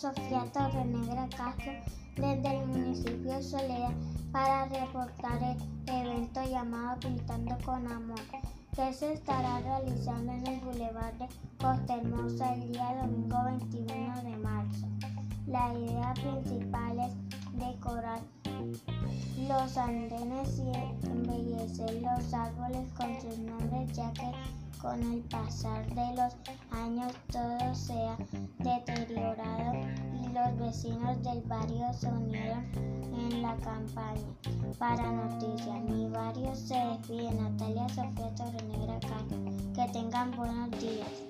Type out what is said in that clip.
Sofía Torrenegra Castro desde el municipio Soledad para reportar el evento llamado Pintando con Amor que se estará realizando en el Boulevard de Costa Hermosa el día domingo 21 de marzo. La idea principal es decorar los andenes y embellecer los árboles con sus nombres ya que con el pasar de los años todo vecinos del barrio se unieron en la campaña. Para Noticias Mi Barrio se despide Natalia Sofía Torrenegra Cano. Que tengan buenos días.